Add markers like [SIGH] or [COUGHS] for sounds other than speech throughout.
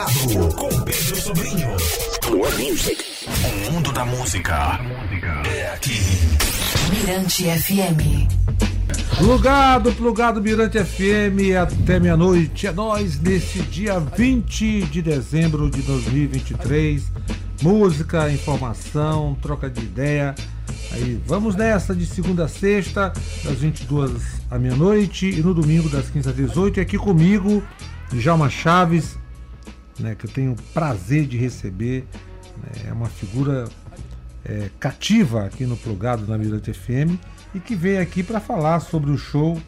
Plugado com Pedro Sobrinho. More music. O mundo da música é aqui. Mirante FM. Plugado, plugado Mirante FM até meia-noite. É nós nesse dia 20 de dezembro de 2023. Música, informação, troca de ideia. Aí vamos nessa de segunda a sexta, das 22 à meia-noite e no domingo das 15 às 18. E aqui comigo, Djalma Chaves, né, que eu tenho prazer de receber. Né, é uma figura é, cativa aqui no Plugado na Mirante FM e que veio aqui para falar sobre o show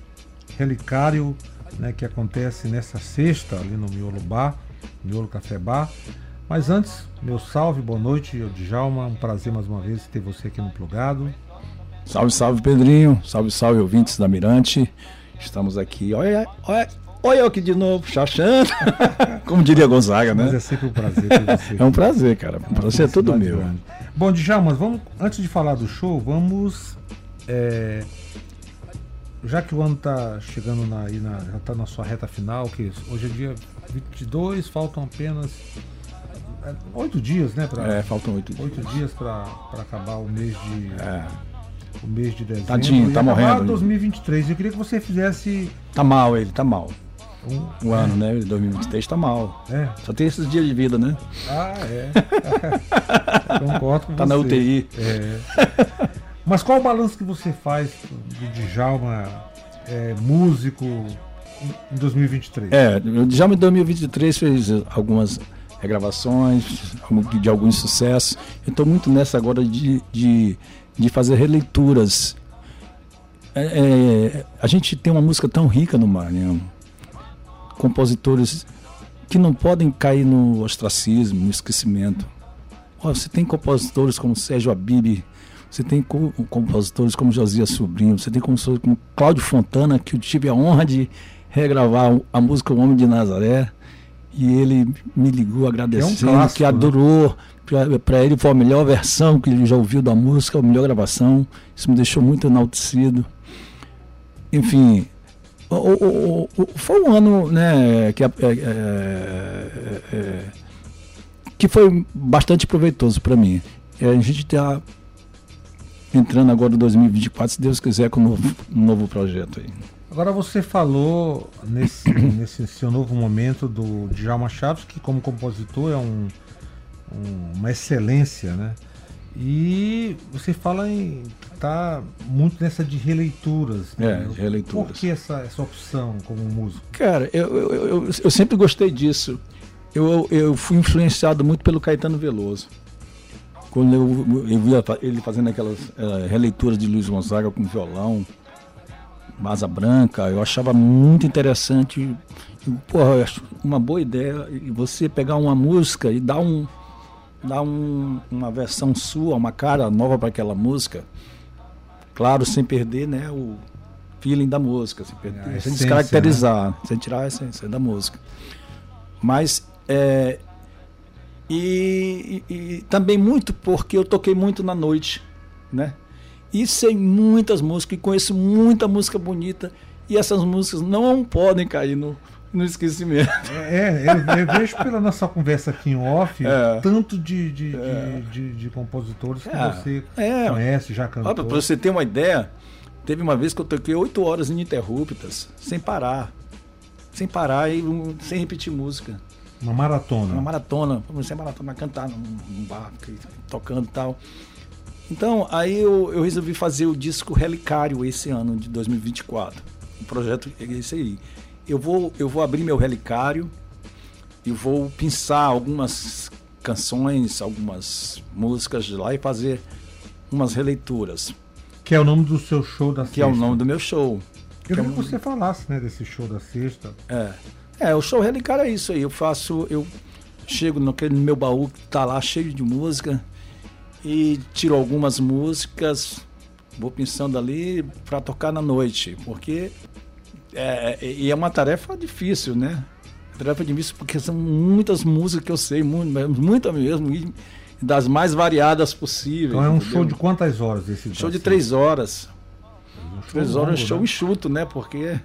Relicário né, que acontece nessa sexta ali no Miolo Bar, Miolo Café Bar. Mas antes, meu salve, boa noite, eu Djalma, um prazer mais uma vez ter você aqui no Plugado. Salve, salve Pedrinho, salve, salve ouvintes da Mirante. Estamos aqui, olha, olha, olha eu aqui de novo, chachando. [LAUGHS] Como diria Gonzaga, né? Mas é sempre um prazer ter você. É um prazer, cara. O prazer é todo meu. Grande. Bom, Djalma, vamos, antes de falar do show, vamos é, já que o ano está chegando na, na já está na sua reta final, que hoje é dia 22, faltam apenas é, oito dias, né? Pra, é, faltam oito dias. Oito dias para acabar o mês de. É. O mês de dezembro. Tadinho, tá morrendo. 2023. Eu queria que você fizesse. Tá mal ele, tá mal. Um, um ano, né? 2023 tá mal. É. Só tem esses dias de vida, né? Ah, é. [LAUGHS] Concordo com tá você. na UTI. É. Mas qual o balanço que você faz do Djalma é, músico em 2023? É, o Djalma em 2023 fez algumas regravações de alguns sucessos. Eu estou muito nessa agora de, de, de fazer releituras. É, é, a gente tem uma música tão rica no Maranhão, compositores que não podem cair no ostracismo, no esquecimento. Oh, você tem compositores como Sérgio Abib, você tem compositores como Josias Sobrinho, você tem compositores como Cláudio Fontana, que eu tive a honra de regravar a música O Homem de Nazaré. E ele me ligou agradecendo, é um clássico, que né? adorou. Né? Para ele foi a melhor versão que ele já ouviu da música, a melhor gravação. Isso me deixou muito enaltecido. Enfim, o, o, foi um ano né, que, é, é, é, que foi bastante proveitoso para mim. A gente está entrando agora em 2024, se Deus quiser, com um novo, um novo projeto aí. Agora você falou nesse, [COUGHS] nesse seu novo momento do Djalma Chaves, que como compositor é um, um, uma excelência, né? E você fala em tá muito nessa de releituras. Né? É, de releituras. Por que essa, essa opção como músico? Cara, eu, eu, eu, eu sempre gostei disso. Eu, eu fui influenciado muito pelo Caetano Veloso. Quando eu, eu via ele fazendo aquelas uh, releituras de Luiz Gonzaga com violão, Masa Branca, eu achava muito interessante. porra, eu acho uma boa ideia você pegar uma música e dar um dar um, uma versão sua, uma cara nova para aquela música. Claro, sem perder, né, o feeling da música, sem, perder, sem essência, descaracterizar, né? sem tirar a essência da música. Mas é, e, e, e, também muito porque eu toquei muito na noite, né? E sei muitas músicas, e conheço muita música bonita, e essas músicas não podem cair no, no esquecimento. É, eu, eu vejo pela nossa conversa aqui em off, é. tanto de, de, é. de, de, de, compositores que é. você é. conhece, já cantou. Para você ter uma ideia, teve uma vez que eu toquei oito horas ininterruptas, sem parar. Sem parar e sem repetir música. Uma maratona. Uma maratona. Comecei a maratona, cantar num, num bar, tocando e tal. Então, aí eu, eu, resolvi fazer o disco Relicário esse ano, de 2024. O projeto é esse aí. Eu vou, eu vou abrir meu Relicário e vou pensar algumas canções, algumas músicas de lá e fazer umas releituras. Que é o nome do seu show da sexta. Que é o nome do meu show. Eu queria que, é um... que você falasse, né, desse show da sexta. É. É, o show relicário é isso aí. Eu faço, eu chego naquele meu baú que tá lá cheio de música e tiro algumas músicas, vou pensando ali para tocar na noite, porque é, é, e é uma tarefa difícil, né? Tarefa difícil porque são muitas músicas que eu sei, muito, muita mesmo, e das mais variadas possíveis. Então é um entendeu? show de quantas horas esse Show de três horas. Um três horas é um show né? enxuto, né? Porque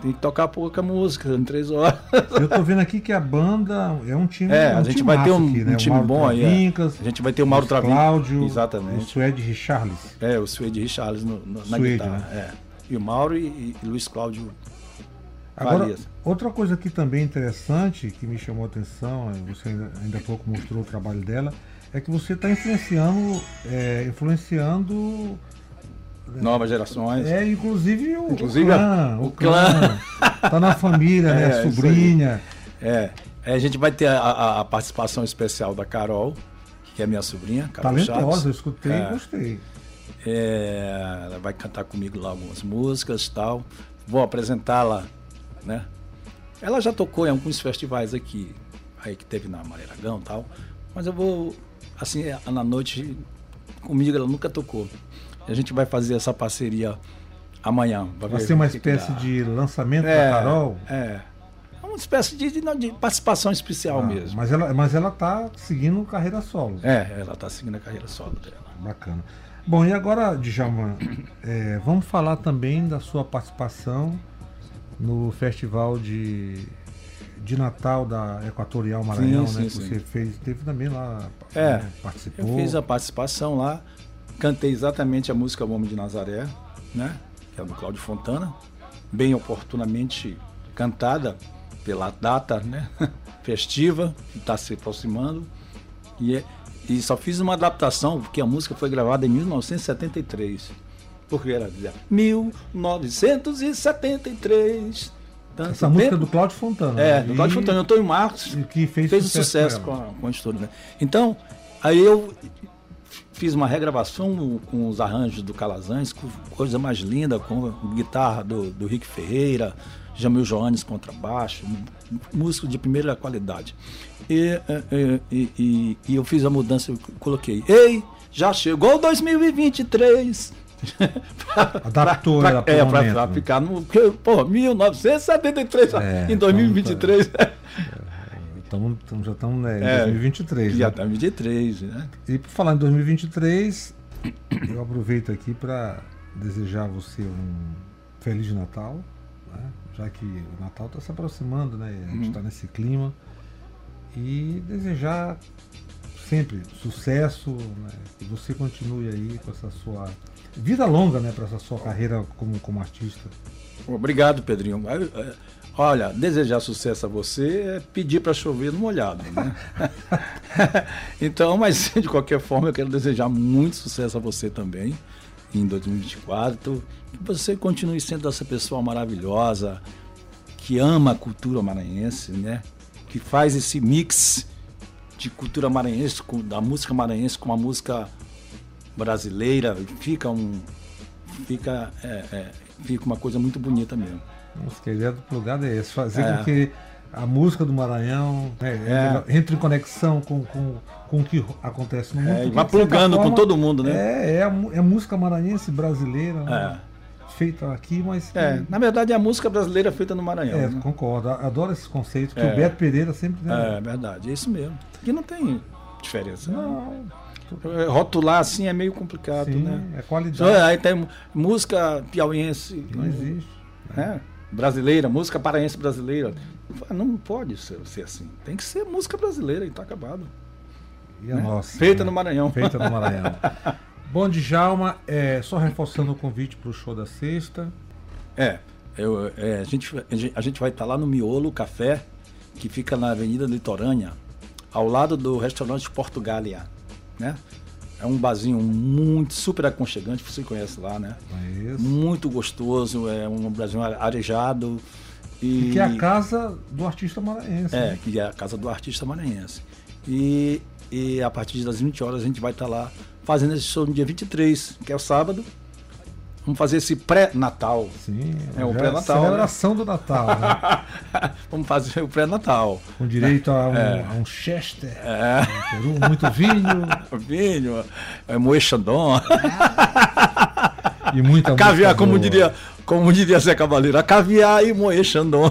Tem que tocar pouca música, em três horas. Eu tô vendo aqui que a banda é um time. É, um a gente vai ter um, aqui, né? um time bom aí. é. A gente vai ter o Mauro o Travinho. Cláudio, o Exatamente. Suede Richarlis. É, o Suede Richarlis no, no- na Suede, guitarra. né? É. E o Mauro e, e Luiz Cláudio Agora, Farias. outra coisa aqui também interessante que me chamou a atenção, você ainda, ainda há pouco mostrou o trabalho dela, é que você está influenciando, é, influenciando, Novas Gerações. é, inclusive o, Inclusive clã, o clã, tá na família, [LAUGHS] né, É, sobrinha, É. É, a gente vai ter a, a- a participação especial da Carol, que é minha sobrinha, Carol talentosa, eu Chaves. escutei É. e gostei. É, ela vai cantar comigo lá algumas músicas e tal. Vou apresentá-la, né? Ela já tocou em alguns festivais aqui, aí que teve na Mareiragão e tal. Mas eu vou, assim, na noite, comigo ela nunca tocou. A gente vai fazer essa parceria amanhã. Vai ver ser uma espécie dá. de lançamento é, da Carol, É. É uma espécie de, de- de participação especial Ah, mesmo. mas ela, mas ela tá seguindo carreira solo. É, ela tá seguindo a carreira solo dela. Bacana. Bom, e agora, Djalma, é, vamos falar também da sua participação no festival de, de Natal da Equatorial Maranhão, Sim, né? sim, que sim. você fez, teve também lá, É, né, participou. Eu fiz a participação lá, cantei exatamente a música O Homem de Nazaré, né? Que é do Cláudio Fontana, bem oportunamente cantada pela data, né? [LAUGHS] Festiva, que está se aproximando. E, é- e só fiz uma adaptação, porque a música foi gravada em 1973. Porque era dizia, 1973. Tanto Essa música é tempo- do Cláudio Fontana. É, né? do Cláudio E- Fontana, Antônio Marcos e que fez, fez sucesso, sucesso com a, com o estouro, né? Então, aí eu fiz uma regravação com os arranjos do Calazans, coisa mais linda, com guitarra do, do Rick Ferreira, Jamil Joanes contrabaixo, músico de primeira qualidade. E, eh, eh, e, e- e eu fiz a mudança, eu coloquei, ei, já chegou 2023. [LAUGHS] Adaptou pra, ela pro é, pra, momento, pra né? ficar no. Pô, 1973 É, em 2023. Tamo- tamo- já estamos né, em É, 2023. Já né? tá 23, né? E por falar em 2023, eu aproveito aqui para desejar a você um Feliz Natal, né? Já que o Natal está se aproximando, né? A gente está nesse clima. E desejar sempre sucesso, né? que você continue aí com essa sua vida longa, né? Para essa sua carreira como, como artista. Obrigado, Pedrinho. Eh, Olha, desejar sucesso a você é pedir para chover no molhado, né? [LAUGHS] [LAUGHS] então, mas de qualquer forma, eu quero desejar muito sucesso a você também em 2024. Que você continue sendo essa pessoa maravilhosa, que ama a cultura maranhense, né? Que faz esse mix de cultura maranhense, com, da música maranhense com a música brasileira. Fica um. Fica, é, é, fica uma coisa muito bonita mesmo. Que a ideia do plugado é esse, fazer É. com que a música do Maranhão né, entre em conexão com, com, com o que acontece no mundo. É, e porque, vai plugando com forma, todo mundo, né? É, é, a, é a música maranhense brasileira, né, feita aqui, mas. que- É, na verdade é a música brasileira feita no Maranhão. é, né? concordo. Adoro esses conceitos que É. o Beto Pereira sempre. né, É verdade, é isso mesmo. Aqui não tem diferença. né? Não, É, Rotular assim é meio complicado, sim, né? é qualidade. aí tem música piauiense, Não existe. né? brasileira, música paraense brasileira. Não pode ser, ser assim. Tem que ser música brasileira e tá acabado. E a nossa. Feita né? no Maranhão. Feita no Maranhão. [LAUGHS] Bom, Djalma, é, só reforçando o convite para o show da sexta. É, eu- é, a, gente, a gente vai estar lá no Miolo Café, que fica na Avenida Litorânea, ao lado do restaurante Portugália, né? É um barzinho muito super aconchegante, você conhece lá, né? Isso. Muito gostoso, é um barzinho arejado. E, que é a casa do artista maranhense. É, né? que é a casa do artista maranhense. E, e a partir das 20 horas a gente vai estar lá fazendo esse show no dia 23, que é o sábado. Vamos fazer esse pré-natal. Sim, É o já pré-natal, né? Celebração do Natal, né? [LAUGHS] Vamos fazer o pré-natal. Com direito a um, É. a um Chester, É, um peru, muito vinho [LAUGHS] vinho, é Moe Chandon, e muita caviar, como boa. diria, como diria Zé Cavaleiro, a caviar e Moe Chandon.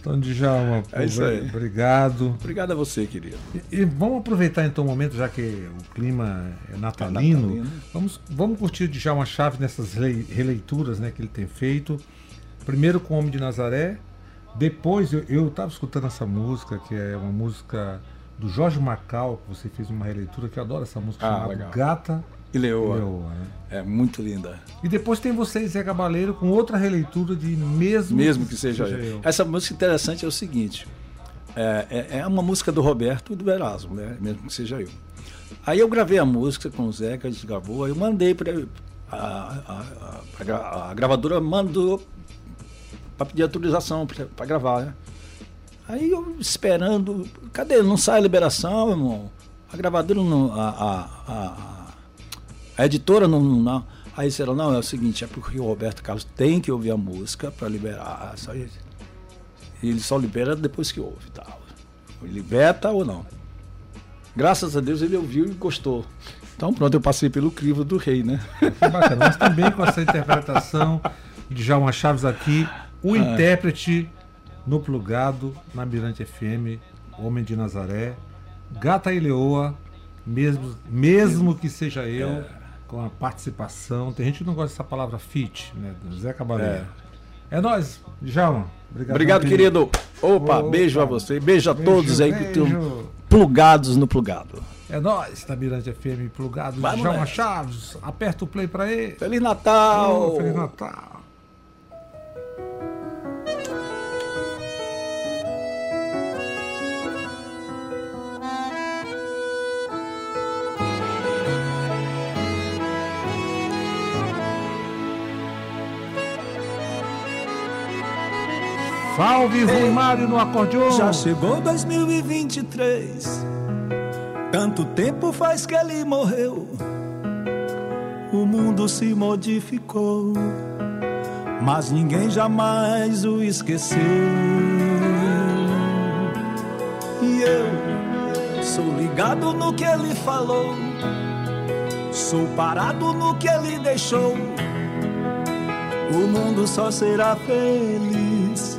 Então, Djalma, É isso aí. obrigado. Obrigado a você, querido. E, e vamos aproveitar então o momento, já que o clima é natalino, natalino. Vamos, vamos curtir o Djalma Chaves nessas rele- releituras né, que ele tem feito. Primeiro com Homem de Nazaré, depois eu, eu tava escutando essa música, que é uma música do Jorge Macau, que você fez uma releitura, que eu adoro essa música, Ah, chamada legal. Gata E Leoa. Né? É muito linda. E depois tem você e Zé Cabaleiro com outra releitura de Mesmo, Mesmo que seja, eu. Essa música interessante é o seguinte: é, é- é uma música do Roberto e do Erasmo, né? Mesmo que seja eu. Aí eu gravei a música com o Zeca, a gente gravou, aí eu mandei para a, a, a- a gravadora mandou para pedir autorização para gravar, né? Aí eu esperando, cadê? Não sai a liberação, irmão. A gravadora não. A, a, editora não, não, não. Aí disseram, não, é o seguinte, é porque o Roberto Carlos tem que ouvir a música para liberar. Só isso. E ele só libera depois que ouve. Tal. Ele ou não. Graças a Deus ele ouviu e gostou. Então pronto, eu passei pelo crivo do rei, né? Foi bacana. Mas também com essa interpretação de Djalma Chaves aqui, o Ah. intérprete no plugado na Mirante FM, Homem de Nazaré, Gata e Leoa, mesmo, mesmo que seja eu, É. com a participação. Tem gente que não gosta dessa palavra fit, né? Do Zé Cabaleiro. É, nóis, Djalma. Obrigado, Obrigado, querido. Opa, Opa. beijo a você. Beijo a todos aí que estão beijo. plugados no plugado. É nóis, da Mirante FM, plugado. Vamos Djalma. Chaves, aperta o play pra ele. Feliz Natal! Ô, Feliz Natal. Salve Rui Mário no acordeon. Já chegou 2023. Tanto tempo faz que ele morreu. O mundo se modificou, mas ninguém jamais o esqueceu. E eu sou ligado no que ele falou, sou parado no que ele deixou. O mundo só será feliz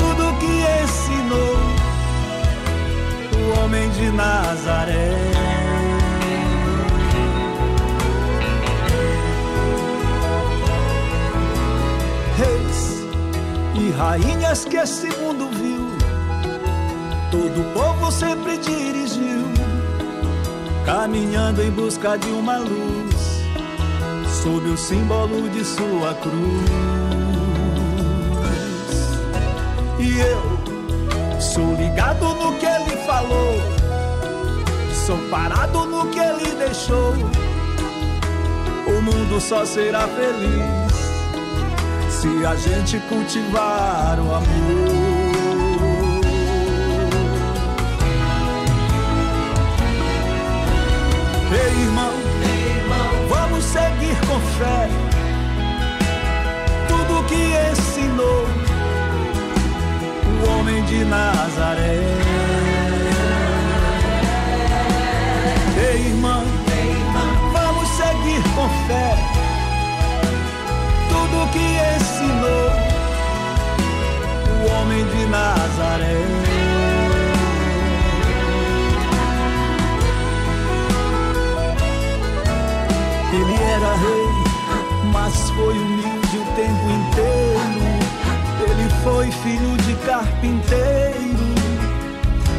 tudo que ensinou o homem de Nazaré. Reis e rainhas que esse mundo viu, todo povo sempre dirigiu, caminhando em busca de uma luz, sob o símbolo de sua cruz. E eu sou ligado no que ele falou, sou parado no que ele deixou. O mundo só será feliz se a gente cultivar o amor. Ei, irmão, vamos seguir com fé tudo que ensinou de Nazaré. Ei, irmão, vamos seguir com fé tudo que ensinou o homem de Nazaré. Ele era rei, mas foi humilde o tempo inteiro. Foi filho de carpinteiro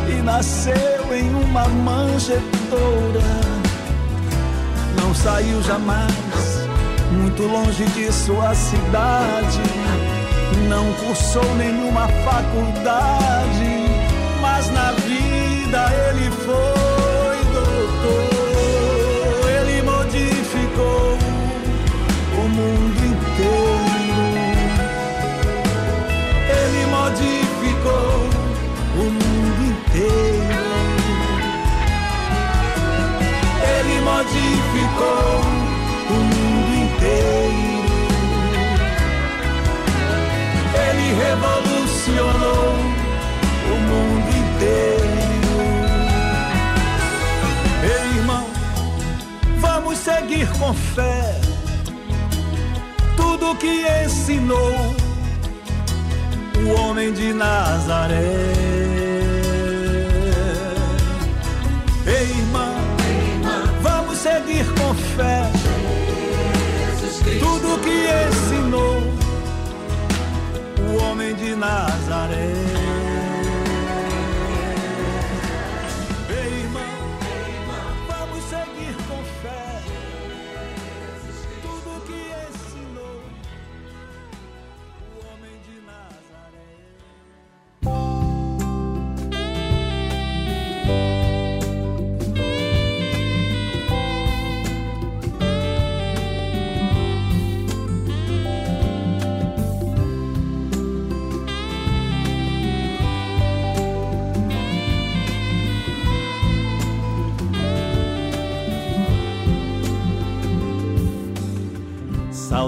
e nasceu em uma manjedoura. Não saiu jamais muito longe de sua cidade. Não cursou nenhuma faculdade, mas na vida ele foi tocou o mundo inteiro. Ele revolucionou o mundo inteiro. Ei, irmão, vamos seguir com fé tudo que ensinou o homem de Nazaré. Ei, fé tudo que ensinou o homem de Nazaré.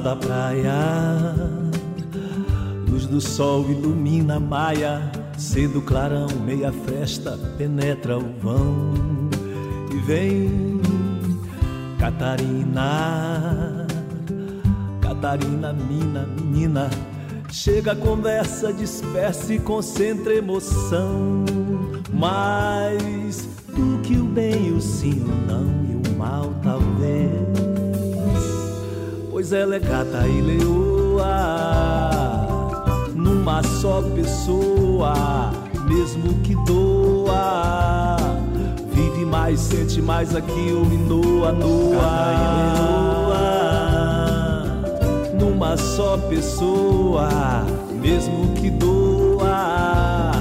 Da praia. Luz do sol ilumina a maia, cedo clarão, meia festa penetra o vão. E vem Catarina, Catarina, mina, menina. Chega conversa, dispersa e concentra emoção. Mais do que o bem, o sim, o não e o mal, talvez pois ela é gata e leoa numa só pessoa, mesmo que doa. Vive mais, sente mais aqui o Minoa, Noa. Numa só pessoa, mesmo que doa.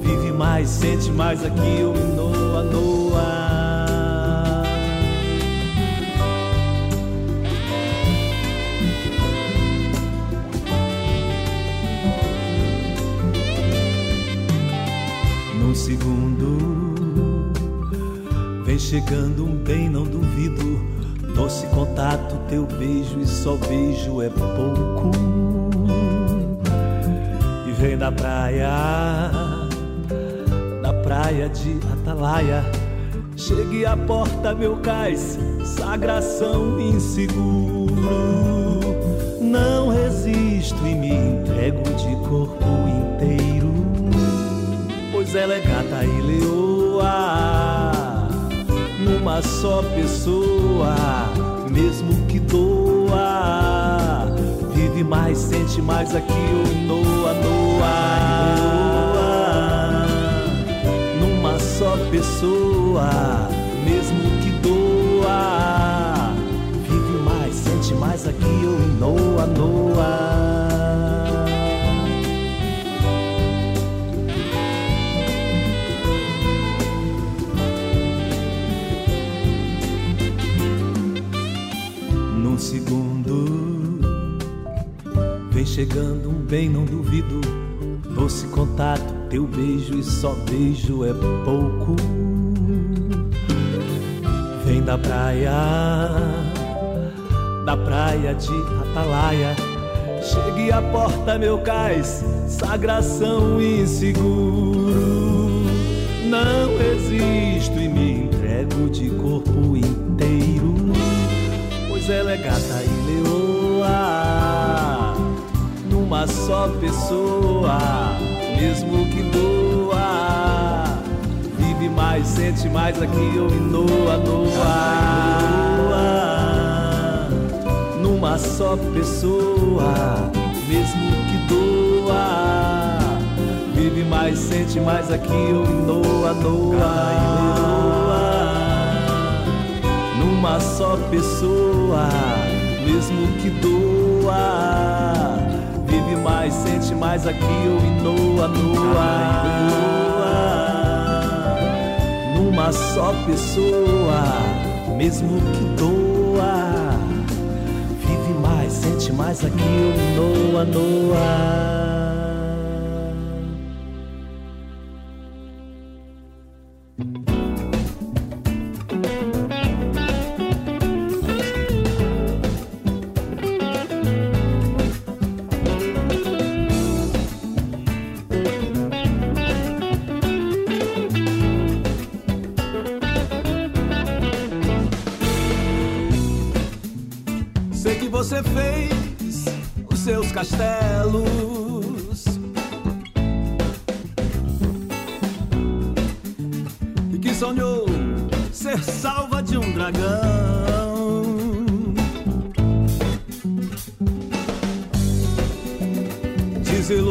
Vive mais, sente mais aqui o Minoa, Noa. Chegando um bem, não duvido. Doce contato, teu beijo e só beijo é pouco. E vem da praia, da praia de Atalaia. Chegue à porta, meu cais, sagração inseguro. Não resisto e me entrego de corpo inteiro pois ela é gata e só pessoa, mesmo que doa. Vive mais, sente mais aqui o Noa, Noa. Numa só pessoa, mesmo que doa. Vive mais, sente mais aqui o Noa, Noa. Chegando um bem, não duvido. Doce contato, teu beijo e só beijo é pouco. Vem da praia, da praia de Atalaia. Chegue à porta, meu cais, sagração inseguro. Não resisto e me entrego de corpo inteiro, pois ela é gata e leoa uma só pessoa, mesmo que doa. Vive mais, sente mais aqui ou noa, noa. Numa só pessoa, mesmo que doa. Vive mais, sente mais aqui ou noa, noa. Numa só pessoa, mesmo que doa Vive mais, sente mais aqui o Inoa, Noa. Numa só pessoa, mesmo que doa. Vive mais, sente mais aqui o Noa, Noa.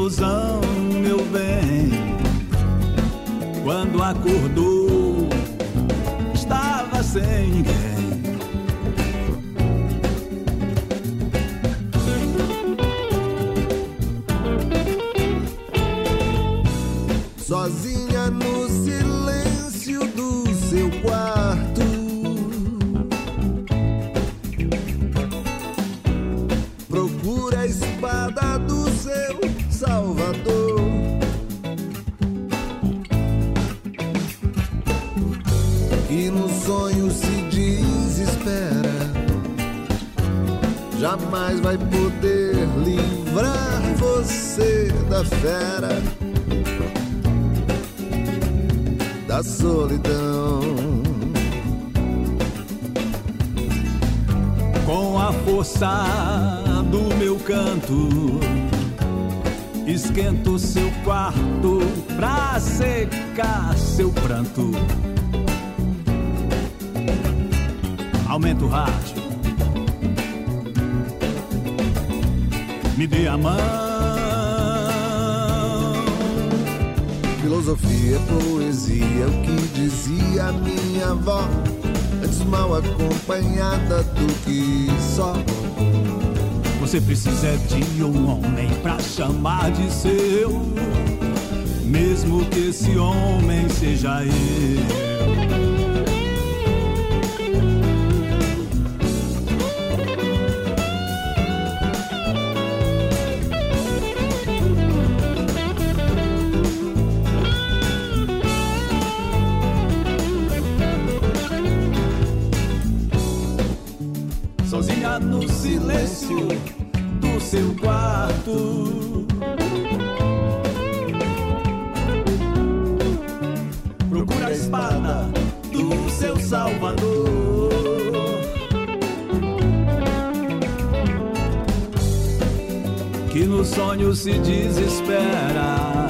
Desilusão, meu bem, quando acordou, Jamais vai poder livrar você da fera da solidão. Com a força do meu canto, esquento seu quarto pra secar seu pranto. Aumenta o rádio, me dê a mão. Filosofia poesia, o que dizia minha avó. Antes mal acompanhada do que só. Você precisa de um homem pra chamar de seu, mesmo que esse homem seja eu. Silêncio do seu quarto. Procura a espada do seu Salvador. Que no sonho se desespera,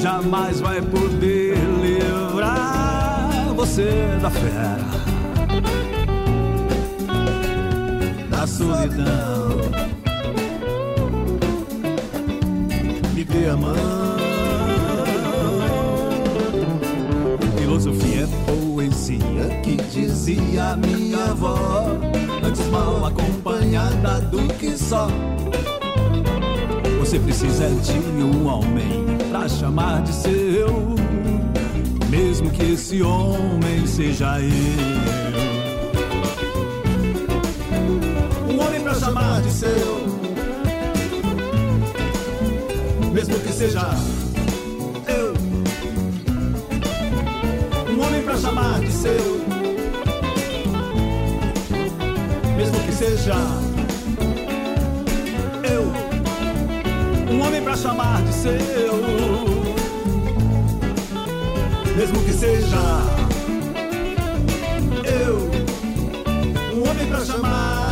jamais vai poder livrar você da fera. Solidão. Me dê a mão. Filosofia é poesia que dizia minha avó. Antes mal acompanhada do que só. Você precisa de um homem pra chamar de seu. Mesmo que esse homem seja eu. Pra chamar de seu. Mesmo que seja eu. Um homem pra chamar de seu. Mesmo que seja eu. Um homem pra chamar de seu. Mesmo que seja eu. Um homem pra chamar